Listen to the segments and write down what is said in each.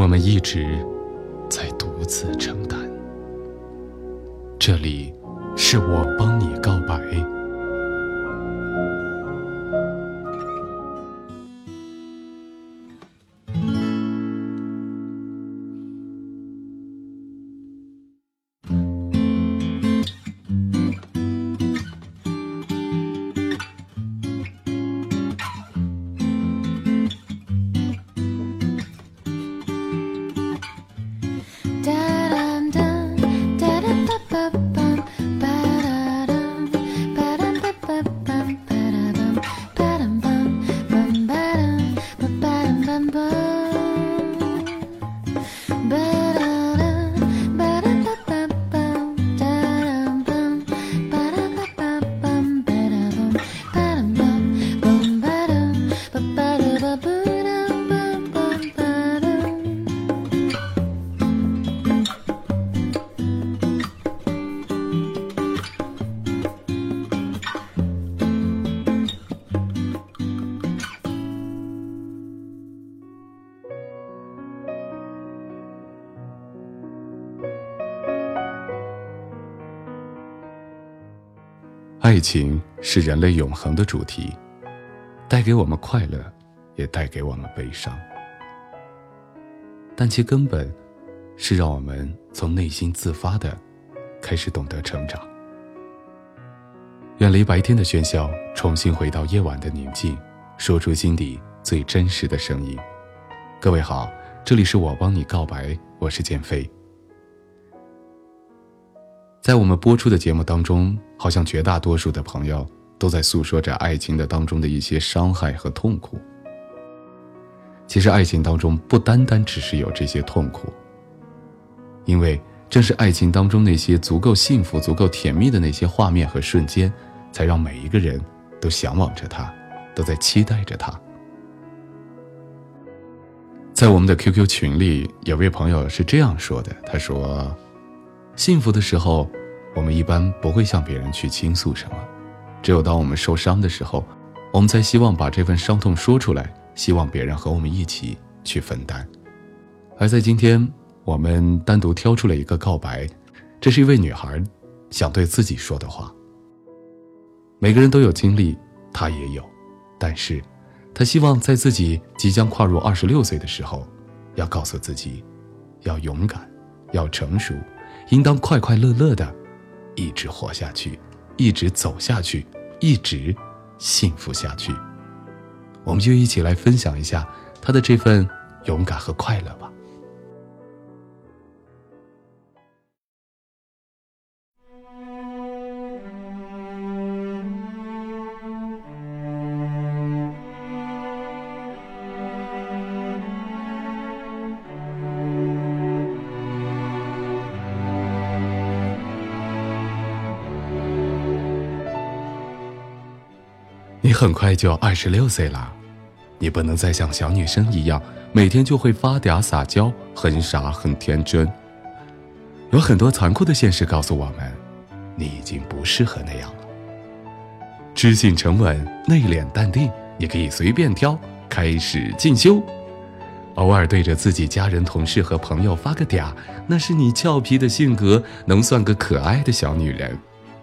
我们一直在独自承担。这里，是我帮你爱情是人类永恒的主题，带给我们快乐，也带给我们悲伤。但其根本，是让我们从内心自发的，开始懂得成长，远离白天的喧嚣，重新回到夜晚的宁静，说出心底最真实的声音。各位好，这里是我帮你告白，我是建飞。在我们播出的节目当中，好像绝大多数的朋友都在诉说着爱情的当中的一些伤害和痛苦。其实，爱情当中不单单只是有这些痛苦，因为正是爱情当中那些足够幸福、足够甜蜜的那些画面和瞬间，才让每一个人都向往着它，都在期待着它。在我们的 QQ 群里，有位朋友是这样说的：“他说。”幸福的时候，我们一般不会向别人去倾诉什么，只有当我们受伤的时候，我们才希望把这份伤痛说出来，希望别人和我们一起去分担。而在今天，我们单独挑出了一个告白，这是一位女孩想对自己说的话。每个人都有经历，她也有，但是，她希望在自己即将跨入二十六岁的时候，要告诉自己，要勇敢，要成熟。应当快快乐乐的，一直活下去，一直走下去，一直幸福下去。我们就一起来分享一下他的这份勇敢和快乐吧。你很快就二十六岁了，你不能再像小女生一样，每天就会发嗲撒娇，很傻很天真。有很多残酷的现实告诉我们，你已经不适合那样了。知性沉稳、内敛淡定，你可以随便挑，开始进修。偶尔对着自己家人、同事和朋友发个嗲，那是你俏皮的性格，能算个可爱的小女人。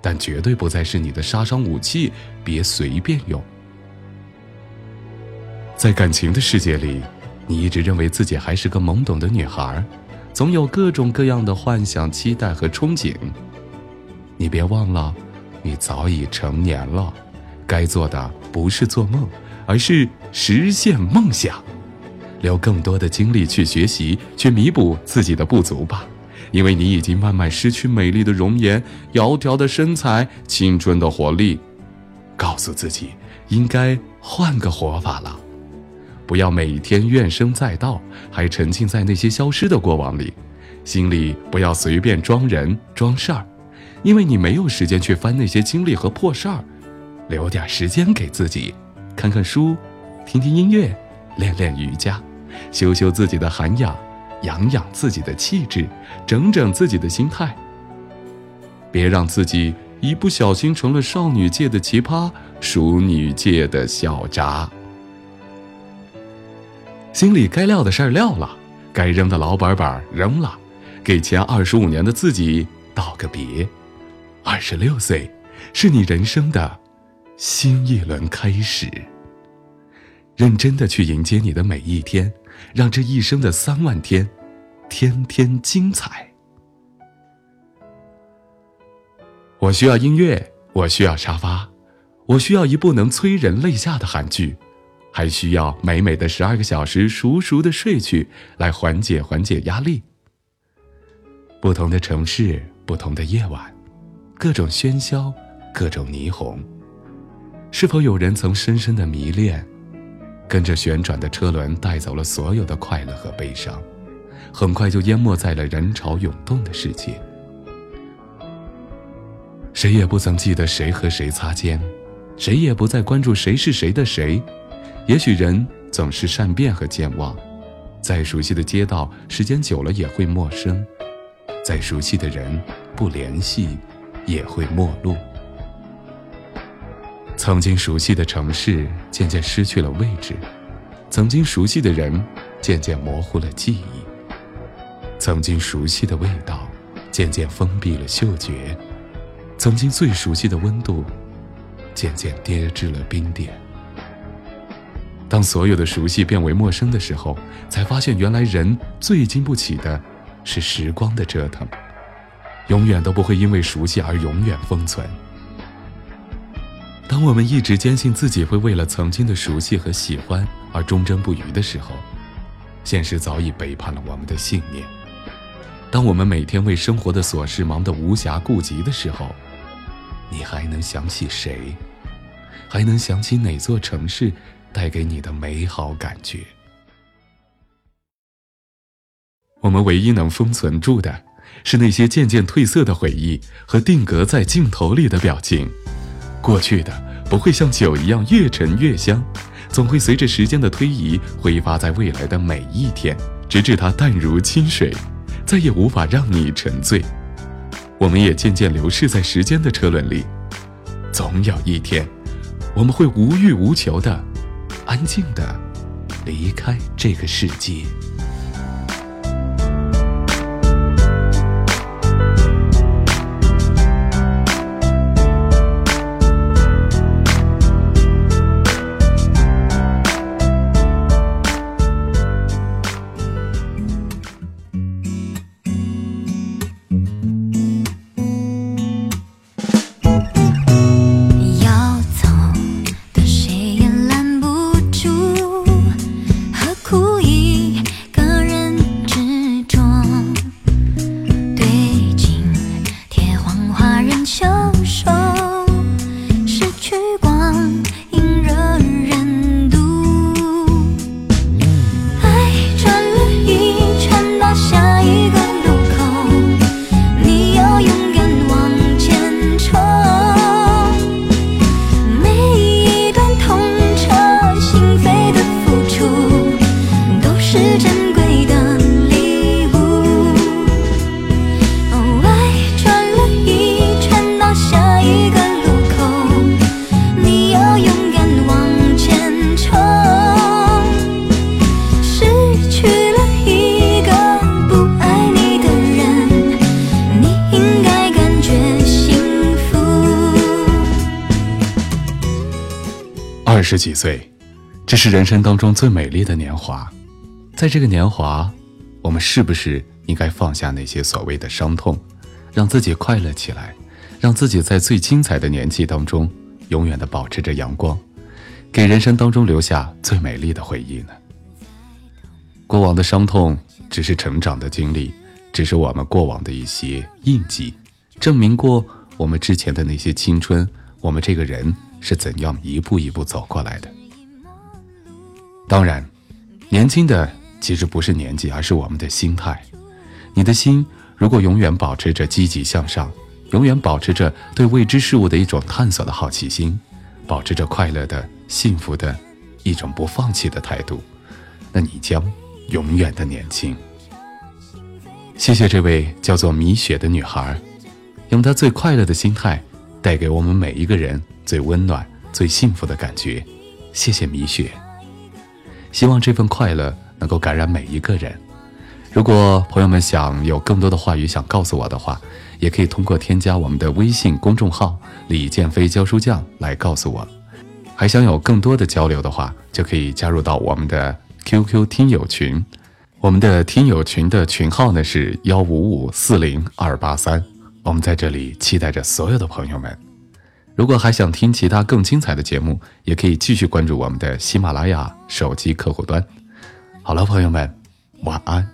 但绝对不再是你的杀伤武器，别随便用。在感情的世界里，你一直认为自己还是个懵懂的女孩，总有各种各样的幻想、期待和憧憬。你别忘了，你早已成年了，该做的不是做梦，而是实现梦想，留更多的精力去学习，去弥补自己的不足吧。因为你已经慢慢失去美丽的容颜、窈窕的身材、青春的活力，告诉自己应该换个活法了。不要每天怨声载道，还沉浸在那些消失的过往里。心里不要随便装人装事儿，因为你没有时间去翻那些经历和破事儿。留点时间给自己，看看书，听听音乐，练练瑜伽，修修自己的涵养，养养自己的气质，整整自己的心态。别让自己一不小心成了少女界的奇葩，熟女界的小渣。心里该撂的事儿撂了，该扔的老本本扔了，给前二十五年的自己道个别。二十六岁，是你人生的新一轮开始。认真的去迎接你的每一天，让这一生的三万天，天天精彩。我需要音乐，我需要沙发，我需要一部能催人泪下的韩剧，还需要美美的十二个小时熟熟的睡去，来缓解缓解压力。不同的城市，不同的夜晚，各种喧嚣，各种霓虹。是否有人曾深深的迷恋，跟着旋转的车轮带走了所有的快乐和悲伤，很快就淹没在了人潮涌动的世界。谁也不曾记得谁和谁擦肩，谁也不再关注谁是谁的谁。也许人总是善变和健忘，再熟悉的街道，时间久了也会陌生；再熟悉的人，不联系也会陌路。曾经熟悉的城市渐渐失去了位置，曾经熟悉的人渐渐模糊了记忆，曾经熟悉的味道渐渐封闭了嗅觉。曾经最熟悉的温度，渐渐跌至了冰点。当所有的熟悉变为陌生的时候，才发现原来人最经不起的，是时光的折腾，永远都不会因为熟悉而永远封存。当我们一直坚信自己会为了曾经的熟悉和喜欢而忠贞不渝的时候，现实早已背叛了我们的信念。当我们每天为生活的琐事忙得无暇顾及的时候，你还能想起谁？还能想起哪座城市带给你的美好感觉？我们唯一能封存住的，是那些渐渐褪色的回忆和定格在镜头里的表情。过去的不会像酒一样越陈越香，总会随着时间的推移挥发在未来的每一天，直至它淡如清水，再也无法让你沉醉。我们也渐渐流逝在时间的车轮里，总有一天，我们会无欲无求的、安静的离开这个世界。二十几岁，这是人生当中最美丽的年华。在这个年华，我们是不是应该放下那些所谓的伤痛，让自己快乐起来，让自己在最精彩的年纪当中，永远的保持着阳光，给人生当中留下最美丽的回忆呢？过往的伤痛只是成长的经历，只是我们过往的一些印记，证明过我们之前的那些青春，我们这个人。是怎样一步一步走过来的？当然，年轻的其实不是年纪，而是我们的心态。你的心如果永远保持着积极向上，永远保持着对未知事物的一种探索的好奇心，保持着快乐的、幸福的一种不放弃的态度，那你将永远的年轻。谢谢这位叫做米雪的女孩，用她最快乐的心态，带给我们每一个人最温暖、最幸福的感觉。谢谢米雪，希望这份快乐能够感染每一个人。如果朋友们想有更多的话语想告诉我的话，也可以通过添加我们的微信公众号“李建飞教书匠”来告诉我。还想有更多的交流的话，就可以加入到我们的 QQ 听友群。我们的听友群的群号呢是幺五五四零二八三。我们在这里期待着所有的朋友们。如果还想听其他更精彩的节目，也可以继续关注我们的喜马拉雅手机客户端。好了，朋友们，晚安。